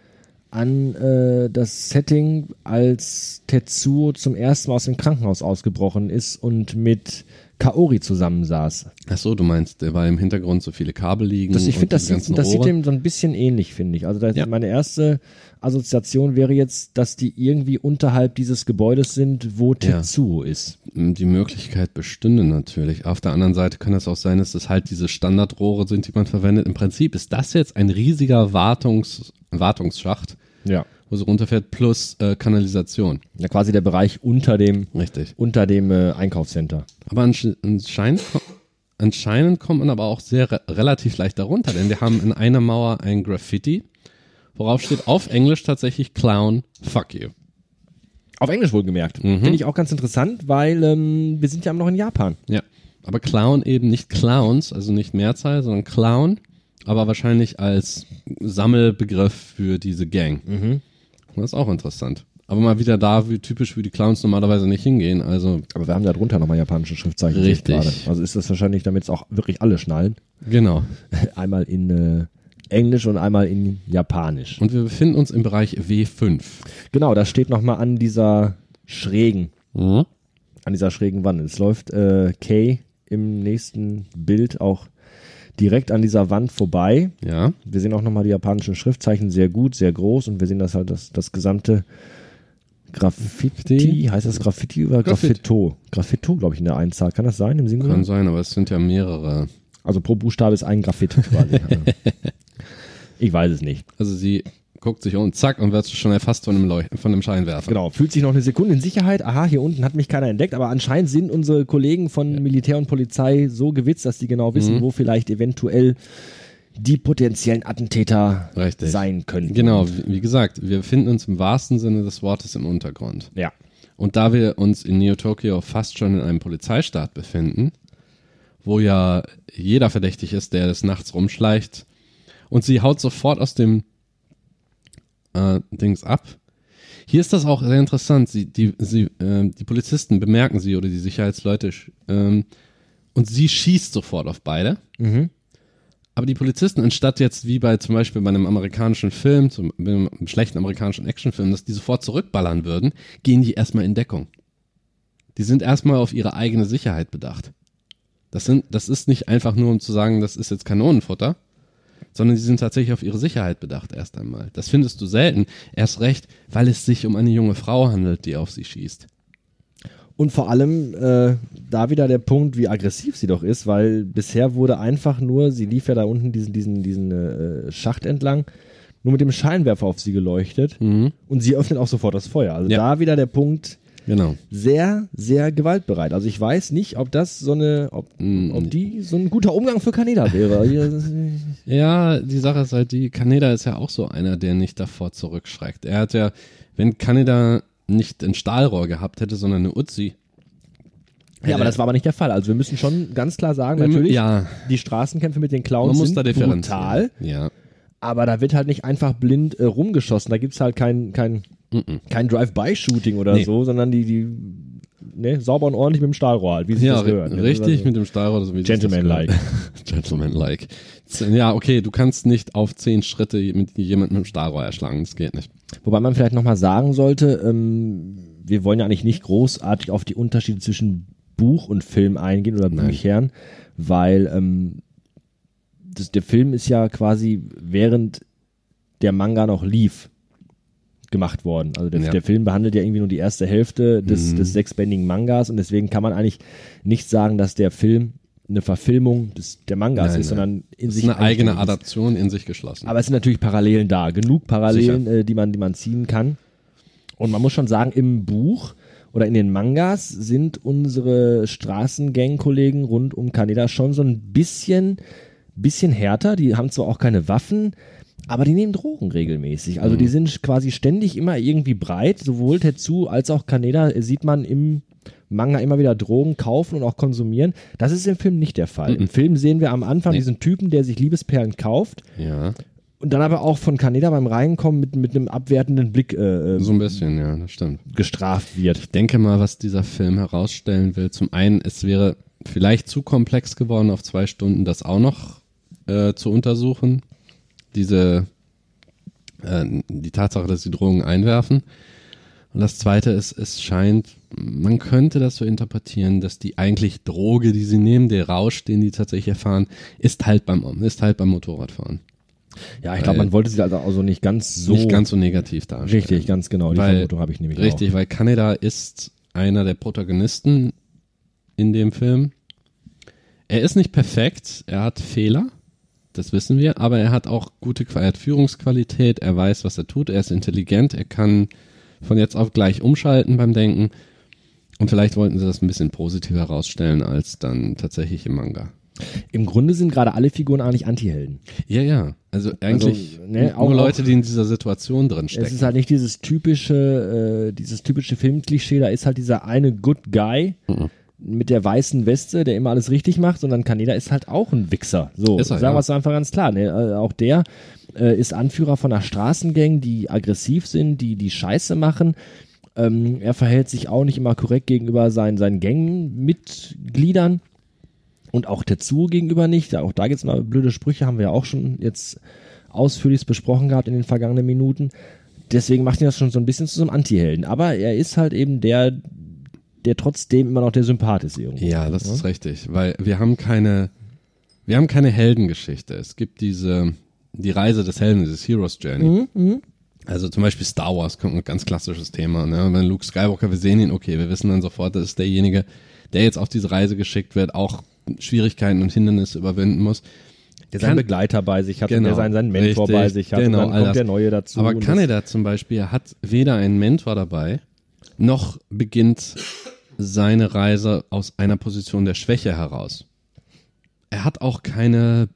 an äh, das Setting, als Tetsuo zum ersten Mal aus dem Krankenhaus ausgebrochen ist und mit Kaori zusammensaß. Ach so, du meinst, der war im Hintergrund so viele Kabel liegen. Das, ich finde, das, sieht, das sieht dem so ein bisschen ähnlich, finde ich. Also das, Ja. meine erste Assoziation wäre jetzt, dass die irgendwie unterhalb dieses Gebäudes sind, wo Ja. Tetsuo ist. Die Möglichkeit bestünde natürlich. Auf der anderen Seite kann es auch sein, dass es halt diese Standardrohre sind, die man verwendet. Im Prinzip ist das jetzt ein riesiger Wartungs Wartungsschacht, Ja. wo sie runterfährt, plus äh, Kanalisation. Ja, quasi der Bereich unter dem, Richtig. unter dem äh, Einkaufscenter. Aber ansche- anscheinend, anscheinend kommt man aber auch sehr re relativ leicht darunter, denn wir haben in einer Mauer ein Graffiti, worauf steht auf Englisch tatsächlich Clown, fuck you. Auf Englisch wohlgemerkt. Mhm. Finde ich auch ganz interessant, weil ähm, wir sind ja noch in Japan. Ja. Aber Clown eben nicht Clowns, also nicht Mehrzahl, sondern Clown, aber wahrscheinlich als Sammelbegriff für diese Gang. Das ist auch interessant. Aber mal wieder da, wie typisch, wie die Clowns normalerweise nicht hingehen. Also, Aber wir haben da drunter nochmal japanische Schriftzeichen. Richtig. gerade. Also ist das wahrscheinlich, damit es auch wirklich alle schnallen. genau. Einmal in äh, Englisch und einmal in Japanisch. Und wir befinden uns im Bereich W5. Genau, das steht nochmal an dieser schrägen, Mhm. an dieser schrägen Wand. Es läuft äh, Kay im nächsten Bild auch direkt an dieser Wand vorbei. Ja. Wir sehen auch nochmal die japanischen Schriftzeichen sehr gut, sehr groß und wir sehen das halt das, das gesamte Graffiti. Heißt das Graffiti oder Graffiti. Graffito? Graffito, glaube ich, in der Einzahl. Kann das sein im Singular? Kann sein, aber es sind ja mehrere. Also pro Buchstabe ist ein Graffiti quasi. ich weiß es nicht. Also sie guckt sich um, zack, und wird schon erfasst von einem, Leuch von einem Scheinwerfer. Genau, fühlt sich noch eine Sekunde in Sicherheit. Aha, hier unten hat mich keiner entdeckt, aber anscheinend sind unsere Kollegen von Militär und Polizei so gewitzt, dass die genau wissen, Mhm. wo vielleicht eventuell die potenziellen Attentäter Richtig. sein könnten. Genau, wie, gesagt, wir befinden uns im wahrsten Sinne des Wortes im Untergrund. Ja. Und da wir uns in Neo Tokyo fast schon in einem Polizeistaat befinden, wo ja jeder verdächtig ist, der des Nachts rumschleicht, und sie haut sofort aus dem äh, Dings ab. Hier ist das auch sehr interessant. Sie, die, sie, äh, die Polizisten bemerken sie oder die Sicherheitsleute ähm, und sie schießt sofort auf beide. Aber die Polizisten, anstatt jetzt wie bei zum Beispiel bei einem amerikanischen Film, zum, bei einem schlechten amerikanischen Actionfilm, dass die sofort zurückballern würden, gehen die erstmal in Deckung. Die sind erstmal auf ihre eigene Sicherheit bedacht. Das, sind, das ist nicht einfach nur, um zu sagen, das ist jetzt Kanonenfutter, sondern sie sind tatsächlich auf ihre Sicherheit bedacht erst einmal. Das findest du selten, erst recht, weil es sich um eine junge Frau handelt, die auf sie schießt. Und vor allem äh, da wieder der Punkt, wie aggressiv sie doch ist, weil bisher wurde einfach nur, sie lief ja da unten diesen, diesen, diesen äh, Schacht entlang, nur mit dem Scheinwerfer auf sie geleuchtet und sie öffnet auch sofort das Feuer. Also Ja. da wieder der Punkt, Genau. sehr, sehr gewaltbereit. Also ich weiß nicht, ob das so eine, ob, Mm. ob die so ein guter Umgang für Kaneda wäre. Ja, die Sache ist halt die, Kaneda ist ja auch so einer, der nicht davor zurückschreckt. Er hat ja, wenn Kaneda nicht ein Stahlrohr gehabt hätte, sondern eine Uzi. ja, aber das war aber nicht der Fall. Also wir müssen schon ganz klar sagen, natürlich, Ja, die Straßenkämpfe mit den Clowns sind brutal, Ja. aber da wird halt nicht einfach blind äh, rumgeschossen. Da gibt's halt kein, kein, kein Drive-by-Shooting oder Nee. so, sondern die, die ne, sauber und ordentlich mit dem Stahlrohr halt, wie sich Ja, das gehört. ne? richtig Also, mit dem Stahlrohr. So Gentleman-like. Gentleman-like. Ja, okay, du kannst nicht auf zehn Schritte mit jemandem mit dem Stahlrohr erschlagen. Das geht nicht. Wobei man vielleicht nochmal sagen sollte, ähm, wir wollen ja eigentlich nicht großartig auf die Unterschiede zwischen Buch und Film eingehen oder Nein. Büchern, weil ähm, das, der Film ist ja quasi während der Manga noch lief, gemacht worden. Also der, Ja. der Film behandelt ja irgendwie nur die erste Hälfte des, Mhm. des sechsbändigen Mangas und deswegen kann man eigentlich nicht sagen, dass der Film eine Verfilmung des, der Mangas Nein, ist, nein. sondern in Das sich ist eine eigene. Adaption in sich geschlossen. Aber es sind natürlich Parallelen da, genug Parallelen, äh, die man, die man ziehen kann. Und man muss schon sagen, im Buch oder in den Mangas sind unsere Straßengang-Kollegen rund um Kaneda schon so ein bisschen, bisschen härter. Die haben zwar auch keine Waffen, aber die nehmen Drogen regelmäßig. Also die sind quasi ständig immer irgendwie breit. Sowohl Tetsu als auch Kaneda sieht man im Manga immer wieder Drogen kaufen und auch konsumieren. Das ist im Film nicht der Fall. Im Film sehen wir am Anfang Nee. diesen Typen, der sich Liebesperlen kauft ja, und dann aber auch von Kaneda beim Reinkommen mit, mit einem abwertenden Blick äh, äh, so ein bisschen, ja, das stimmt. gestraft wird. Ich denke mal, was dieser Film herausstellen will, zum einen, es wäre vielleicht zu komplex geworden, auf zwei Stunden das auch noch äh, zu untersuchen. Diese, äh, die Tatsache, dass sie Drogen einwerfen. Und das zweite ist, es scheint, man könnte das so interpretieren, dass die eigentlich Droge, die sie nehmen, der Rausch, den die tatsächlich erfahren, ist halt beim, ist halt beim Motorradfahren. Ja, ich glaube, man wollte sie also auch so nicht ganz so. Nicht ganz so negativ darstellen. richtig, ganz genau. Die Weil- Vermutung habe ich nämlich Richtig, weil Kaneda ist einer der Protagonisten in dem Film. Er ist nicht perfekt, er hat Fehler, das wissen wir, aber er hat auch gute er hat Führungsqualität, er weiß, was er tut, er ist intelligent, er kann von jetzt auf gleich umschalten beim Denken. Und vielleicht wollten sie das ein bisschen positiver herausstellen als dann tatsächlich im Manga. Im Grunde sind gerade alle Figuren eigentlich Antihelden. Ja, ja. Also eigentlich ne, nur auch- Leute, die in dieser Situation drin stecken. Es ist halt nicht dieses typische, äh, dieses typische Filmklischee, da ist halt dieser eine Good Guy Mhm. Mit der weißen Weste, der immer alles richtig macht, sondern Kaneda ist halt auch ein Wichser. So, Ist er, sagen ja. wir es einfach ganz klar. Ne? Äh, auch der äh, ist Anführer von einer Straßengang, die aggressiv sind, die die Scheiße machen. Ähm, er verhält sich auch nicht immer korrekt gegenüber seinen, seinen Gangmitgliedern und auch Tetsuo gegenüber nicht. Auch da gibt's mal blöde Sprüche, haben wir ja auch schon jetzt ausführlich besprochen gehabt in den vergangenen Minuten. Deswegen macht ihn das schon so ein bisschen zu so einem Anti-Helden. Aber er ist halt eben der, der trotzdem immer noch der Sympath ist irgendwo. Ja, das ist richtig, weil wir haben keine, wir haben keine Heldengeschichte. Es gibt diese, die Reise des Helden, dieses Hero's Journey. Also zum Beispiel Star Wars kommt ein ganz klassisches Thema. Ne? Wenn Luke Skywalker, wir sehen ihn, okay, wir wissen dann sofort, das ist derjenige, der jetzt auf diese Reise geschickt wird, auch Schwierigkeiten und Hindernisse überwinden muss. Der seinen Kann- Begleiter bei sich hat Genau, der seinen, seinen Mentor richtig, bei sich hat genau, und dann kommt das. der Neue dazu. Aber Kaneda zum Beispiel hat weder einen Mentor dabei, noch beginnt seine Reise aus einer Position der Schwäche heraus. Er hat auch keine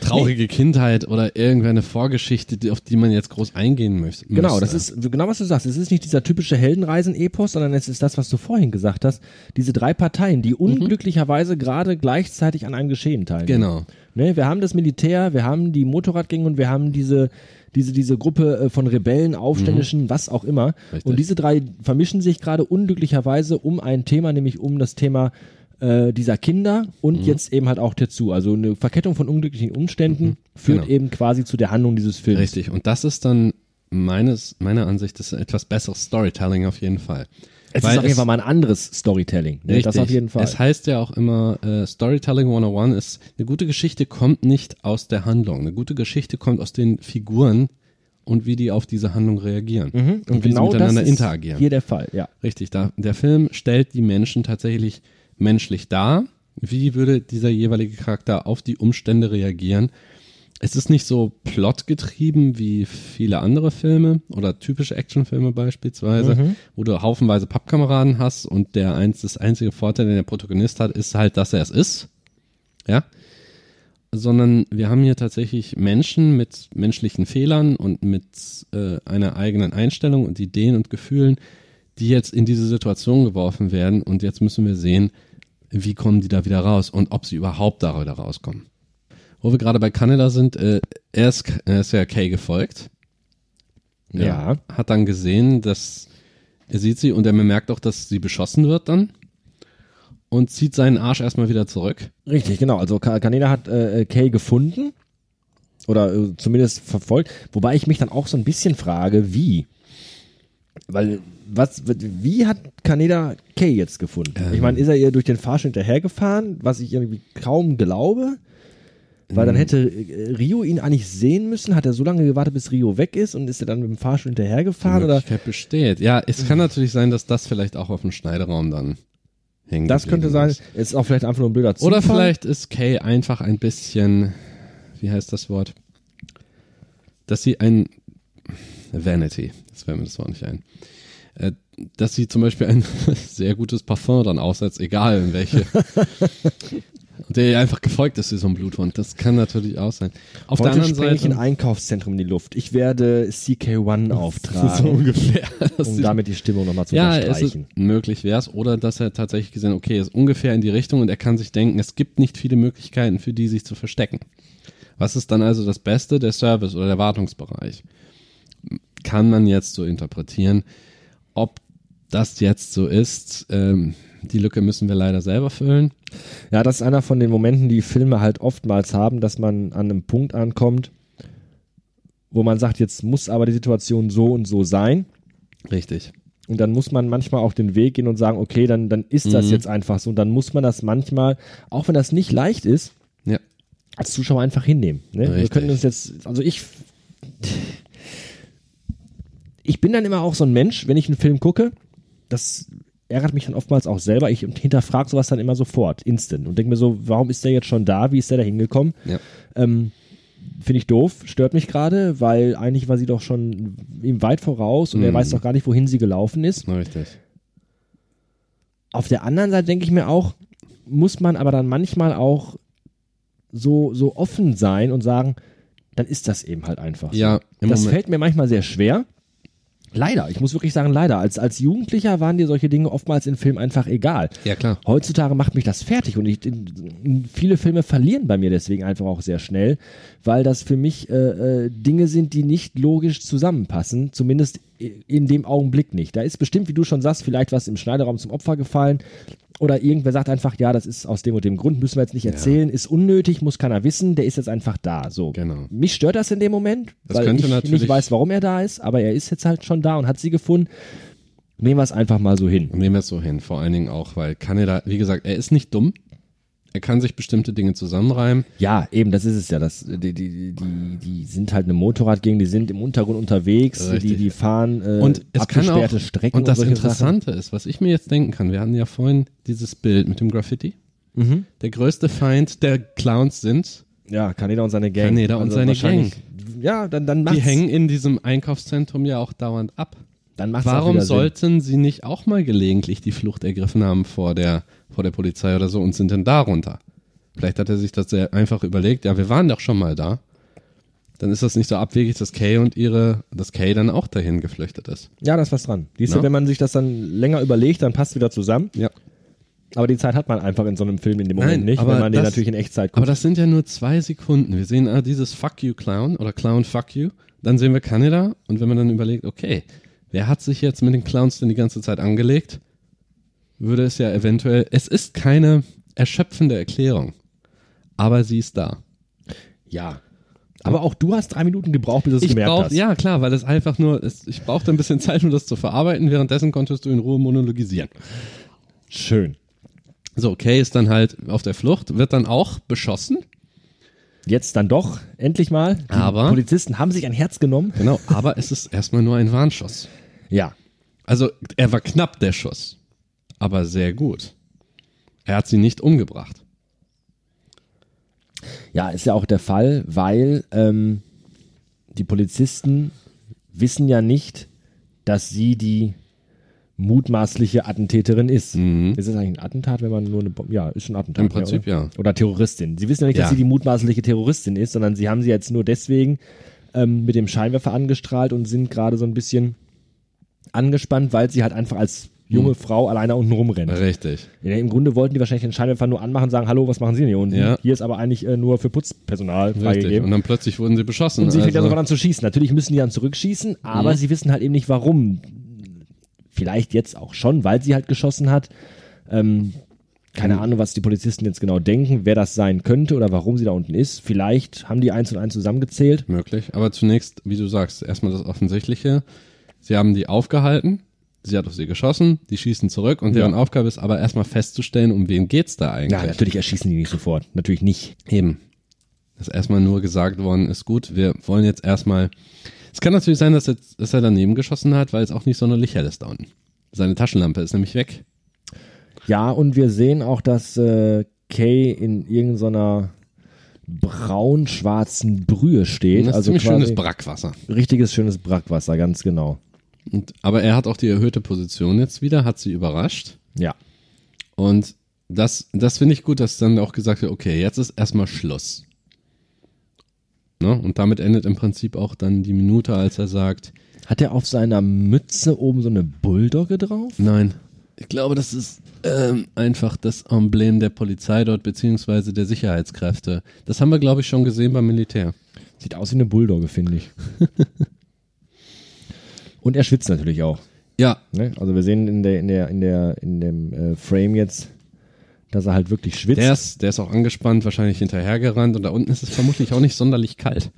traurige Kindheit oder irgendeine Vorgeschichte, auf die man jetzt groß eingehen möchte. Genau, das ist genau was du sagst. Es ist nicht dieser typische Heldenreisen-Epos, sondern es ist das, was du vorhin gesagt hast. Diese drei Parteien, Mhm. die unglücklicherweise gerade gleichzeitig an einem Geschehen teilnehmen. Genau. Ne, wir haben das Militär, wir haben die Motorradgänge und wir haben diese, diese, diese Gruppe äh, von Rebellen, Aufständischen, was auch immer. Mhm. Richtig. Und diese drei vermischen sich gerade unglücklicherweise um ein Thema, nämlich um das Thema äh, dieser Kinder und Mhm. jetzt eben halt auch dazu. Also eine Verkettung von unglücklichen Umständen führt Genau. eben quasi zu der Handlung dieses Films. Richtig. Und das ist dann meines, meiner Ansicht ist etwas besseres Storytelling auf jeden Fall. Es Weil ist auf jeden Fall mal ein anderes Storytelling. Ne? Das auf jeden Fall. Es heißt ja auch immer, äh, Storytelling 101 ist, eine gute Geschichte kommt nicht aus der Handlung. Eine gute Geschichte kommt aus den Figuren und wie die auf diese Handlung reagieren. Mhm. Und, wie sie genau miteinander das ist interagieren. hier der Fall, ja. Richtig, da, der Film stellt die Menschen tatsächlich menschlich dar. Wie würde dieser jeweilige Charakter auf die Umstände reagieren? Es ist nicht so plotgetrieben wie viele andere Filme oder typische Actionfilme beispielsweise, Mhm. wo du haufenweise Pappkameraden hast und der eins, das einzige Vorteil, den der Protagonist hat, ist halt, dass er es ist. Ja. Sondern wir haben hier tatsächlich Menschen mit menschlichen Fehlern und mit äh, einer eigenen Einstellung und Ideen und Gefühlen, die jetzt in diese Situation geworfen werden und jetzt müssen wir sehen, wie kommen die da wieder raus und ob sie überhaupt da wieder rauskommen. Wo wir gerade bei Kanada sind, äh, er, ist, er ist ja Kay gefolgt. Ja. Hat dann gesehen, dass er sieht sie und er bemerkt auch, dass sie beschossen wird dann und zieht seinen Arsch erstmal wieder zurück. Richtig, genau. Also Ka- Kaneda hat äh, Kay gefunden oder äh, zumindest verfolgt, wobei ich mich dann auch so ein bisschen frage, wie? Weil was, wie hat Kaneda Kay jetzt gefunden? Ähm. Ich meine, ist er ihr durch den Fahrstuhl hinterhergefahren, was ich irgendwie kaum glaube? Weil dann hätte äh, Rio ihn eigentlich sehen müssen. Hat er so lange gewartet, bis Rio weg ist und ist er dann mit dem Fahrstuhl hinterhergefahren? Oder? Besteht. Ja, es kann natürlich sein, dass das vielleicht auch auf dem Schneideraum dann hängen Das könnte sein. ist. Ist auch vielleicht einfach nur ein blöder Zufall. Oder vielleicht ist Kay einfach ein bisschen, wie heißt das Wort? Dass sie ein Vanity, das fällt mir das Wort nicht ein. Äh, Dass sie zum Beispiel ein sehr gutes Parfum dann aussetzt, egal in welche. Der einfach gefolgt ist wie so ein Bluthund. Das kann natürlich auch sein. Auf Heute der anderen sprenge ich ein Seite. Einkaufszentrum in die Luft. Ich werde CK1 auftragen, so ungefähr. um damit die Stimmung nochmal zu ja, es ist, unterstreichen. möglich wäre es. Oder dass er tatsächlich gesehen, okay, ist ungefähr in die Richtung und er kann sich denken, es gibt nicht viele Möglichkeiten für die, sich zu verstecken. Was ist dann also das Beste? Der Service oder der Wartungsbereich. Kann man jetzt so interpretieren. Ob das jetzt so ist, ähm, die Lücke müssen wir leider selber füllen. Ja, das ist einer von den Momenten, die Filme halt oftmals haben, dass man an einem Punkt ankommt, wo man sagt, jetzt muss aber die Situation so und so sein. Richtig. Und dann muss man manchmal auch den Weg gehen und sagen, okay, dann, dann ist das Mhm. jetzt einfach so. Und dann muss man das manchmal, auch wenn das nicht leicht ist, Ja. als Zuschauer einfach hinnehmen. Ne? Wir können uns jetzt, also ich, ich bin dann immer auch so ein Mensch, wenn ich einen Film gucke, das ärgert mich dann oftmals auch selber. Ich hinterfrage sowas dann immer sofort, instant und denke mir so, warum ist der jetzt schon da? Wie ist der da hingekommen? Ja. Ähm, Finde ich doof, stört mich gerade, weil eigentlich war sie doch schon ihm weit voraus und er Mhm. weiß doch gar nicht, wohin sie gelaufen ist. Richtig. Auf der anderen Seite denke ich mir auch, muss man aber dann manchmal auch so, so offen sein und sagen, dann ist das eben halt einfach. Ja, das Moment. fällt mir manchmal sehr schwer. Leider, ich muss wirklich sagen, leider. Als, als Jugendlicher waren dir solche Dinge oftmals in Filmen einfach egal. Ja, klar. Heutzutage macht mich das fertig und ich, viele Filme verlieren bei mir deswegen einfach auch sehr schnell, weil das für mich äh, äh, Dinge sind, die nicht logisch zusammenpassen, zumindest in dem Augenblick nicht. Da ist bestimmt, wie du schon sagst, vielleicht was im Schneideraum zum Opfer gefallen oder irgendwer sagt einfach, ja, das ist aus dem und dem Grund, müssen wir jetzt nicht erzählen, ist unnötig, muss keiner wissen, der ist jetzt einfach da. So. Genau. Mich stört das in dem Moment, Das weil könnte ich natürlich- nicht weiß, warum er da ist, aber er ist jetzt halt schon da und hat sie gefunden. Nehmen wir es einfach mal so hin. Nehmen wir es so hin. Vor allen Dingen auch, weil Kaneda, wie gesagt, er ist nicht dumm. Er kann sich bestimmte Dinge zusammenreimen. Ja, eben, das ist es ja. Das, die, die, die, die sind halt eine Motorradgang, die sind im Untergrund unterwegs, die, Richtig. die fahren äh, Und es kann auch, abgesperrte Strecken und das solche Sachen. Interessante ist, was ich mir jetzt denken kann, wir hatten ja vorhin dieses Bild mit dem Graffiti. Mhm. Der größte Feind der Clowns sind, Ja, Kaneda und seine Gang. Also Kaneda und seine wahrscheinlich- Ja, dann, dann macht's, die hängen in diesem Einkaufszentrum ja auch dauernd ab. Dann macht's Warum sollten sie nicht auch mal gelegentlich die Flucht ergriffen haben vor der, vor der Polizei oder so und sind denn da runter? Vielleicht hat er sich das sehr einfach überlegt, ja, wir waren doch schon mal da. Dann ist das nicht so abwegig, dass Kay und ihre, dass Kay dann auch dahin geflüchtet ist. Ja, da ist was dran. Siehst du, wenn man sich das dann länger überlegt, dann passt wieder zusammen. Ja. Aber die Zeit hat man einfach in so einem Film in dem Moment Nein, nicht, wenn man den das- natürlich in Echtzeit guckt. Aber das sind ja nur zwei Sekunden. Wir sehen ah, dieses Fuck you Clown oder Clown Fuck you. Dann sehen wir Kanada und wenn man dann überlegt, okay, wer hat sich jetzt mit den Clowns denn die ganze Zeit angelegt, würde es ja eventuell, es ist keine erschöpfende Erklärung, aber sie ist da. ja. Aber auch du hast drei Minuten gebraucht, bis du es gemerkt brauch, hast. ja klar, weil es einfach nur, es, ich brauchte ein bisschen Zeit, um das zu verarbeiten. Währenddessen konntest du in Ruhe monologisieren. Schön. So, Kay ist dann halt auf der Flucht, wird dann auch beschossen. Jetzt dann doch, endlich mal. Die Aber- Polizisten haben sich ein Herz genommen. Genau, aber es ist erstmal nur ein Warnschuss. Ja. Also er war knapp der Schuss, aber sehr gut. Er hat sie nicht umgebracht. Ja, ist ja auch der Fall, weil ähm, die Polizisten wissen ja nicht, dass sie die mutmaßliche Attentäterin ist. Ist es eigentlich ein Attentat, wenn man nur eine Bombe, ja, ist schon ein Attentat. Im Prinzip oder? ja. Oder Terroristin. Sie wissen ja nicht, dass Ja. sie die mutmaßliche Terroristin ist, sondern sie haben sie jetzt nur deswegen ähm, mit dem Scheinwerfer angestrahlt und sind gerade so ein bisschen angespannt, weil sie halt einfach als junge Frau alleine unten rumrennt. Richtig. Ja, Im Grunde wollten die wahrscheinlich den Scheinwerfer nur anmachen und sagen, hallo, was machen Sie denn hier unten? Ja. Hier ist aber eigentlich äh, nur für Putzpersonal Richtig. freigegeben. Und dann plötzlich wurden sie beschossen. Und sie fängt dann also, sofort an zu schießen. Natürlich müssen die dann zurückschießen, aber Mhm. sie wissen halt eben nicht warum. Vielleicht jetzt auch schon, weil sie halt geschossen hat. Ähm, keine Mhm. Ahnung, was die Polizisten jetzt genau denken, wer das sein könnte oder warum sie da unten ist. Vielleicht haben die eins und eins zusammengezählt. möglich. Aber zunächst, wie du sagst, erstmal das Offensichtliche. Sie haben die aufgehalten. Sie hat auf sie geschossen, die schießen zurück und deren Ja. Aufgabe ist aber erstmal festzustellen, um wen geht's da eigentlich. Ja, natürlich erschießen die nicht sofort. Natürlich nicht. Eben. dass erstmal nur gesagt worden ist, gut, wir wollen jetzt erstmal. Es kann natürlich sein, dass, jetzt, dass er daneben geschossen hat, weil es auch nicht sonderlich hell ist da unten. Seine Taschenlampe ist nämlich weg. Ja, und wir sehen auch, dass äh, Kay in irgendeiner braun-schwarzen Brühe steht. Das ist also ziemlich schönes Brackwasser. richtiges schönes Brackwasser, ganz genau. Und, aber er hat auch die erhöhte Position jetzt wieder, hat sie überrascht. Ja. Und das, das finde ich gut, dass dann auch gesagt wird, okay, jetzt ist erstmal Schluss. Ne? Und damit endet im Prinzip auch dann die Minute, als er sagt, Hat er auf seiner Mütze oben so eine Bulldogge drauf? nein, ich glaube, das ist ähm, einfach das Emblem der Polizei dort, beziehungsweise der Sicherheitskräfte. Das haben wir, glaube ich, schon gesehen beim Militär. Sieht aus wie eine Bulldogge, finde ich. und er schwitzt natürlich auch. Ja, Ne? Also wir sehen in der, in der, in der, in dem äh, Frame jetzt, dass er halt wirklich schwitzt. der ist, der ist auch angespannt, wahrscheinlich hinterhergerannt und da unten ist es vermutlich auch nicht sonderlich kalt.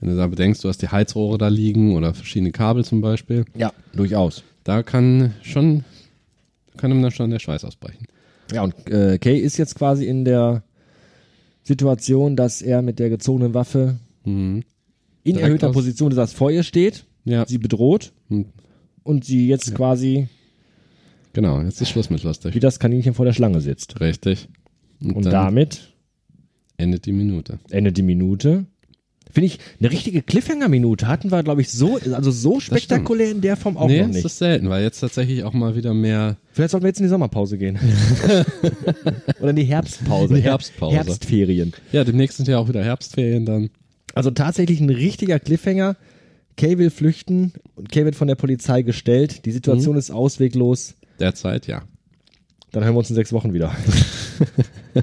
Wenn du da bedenkst, du hast die Heizrohre da liegen oder verschiedene Kabel zum Beispiel, ja, durchaus. da kann schon, kann ihm dann schon der Schweiß ausbrechen. Ja, und äh, Kay ist jetzt quasi in der Situation, dass er mit der gezogenen Waffe Mhm. in Direkt erhöhter Position, dass vor ihr steht, Ja, sie bedroht Hm. und sie jetzt quasi genau, jetzt ist Schluss mit wie lustig. das Kaninchen vor der Schlange sitzt. Richtig. Und dann damit endet die Minute. endet die Minute. Finde ich, eine richtige Cliffhanger-Minute hatten wir, glaube ich, so, also so spektakulär in der Form auch nee, noch das nicht. ist selten, weil jetzt tatsächlich auch mal wieder mehr. Vielleicht sollten wir jetzt in die Sommerpause gehen. Oder in die Herbstpause. Die Herbstpause. Herbstferien. Ja, demnächst sind ja auch wieder Herbstferien dann. Also tatsächlich ein richtiger Cliffhanger. Kay will flüchten und Kay wird von der Polizei gestellt. Die Situation Mhm. ist ausweglos. Derzeit, ja. Dann hören wir uns in sechs Wochen wieder.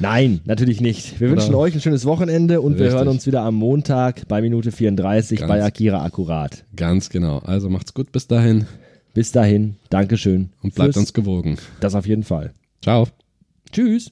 Nein, natürlich nicht. Wir Oder- wünschen euch ein schönes Wochenende und wir Richtig. hören uns wieder am Montag bei Minute 34 Ganz- bei Akira Akkurat. Ganz genau. Also macht's gut bis dahin Bis dahin, Dankeschön. und bleibt uns gewogen. Das auf jeden Fall. Ciao. Tschüss.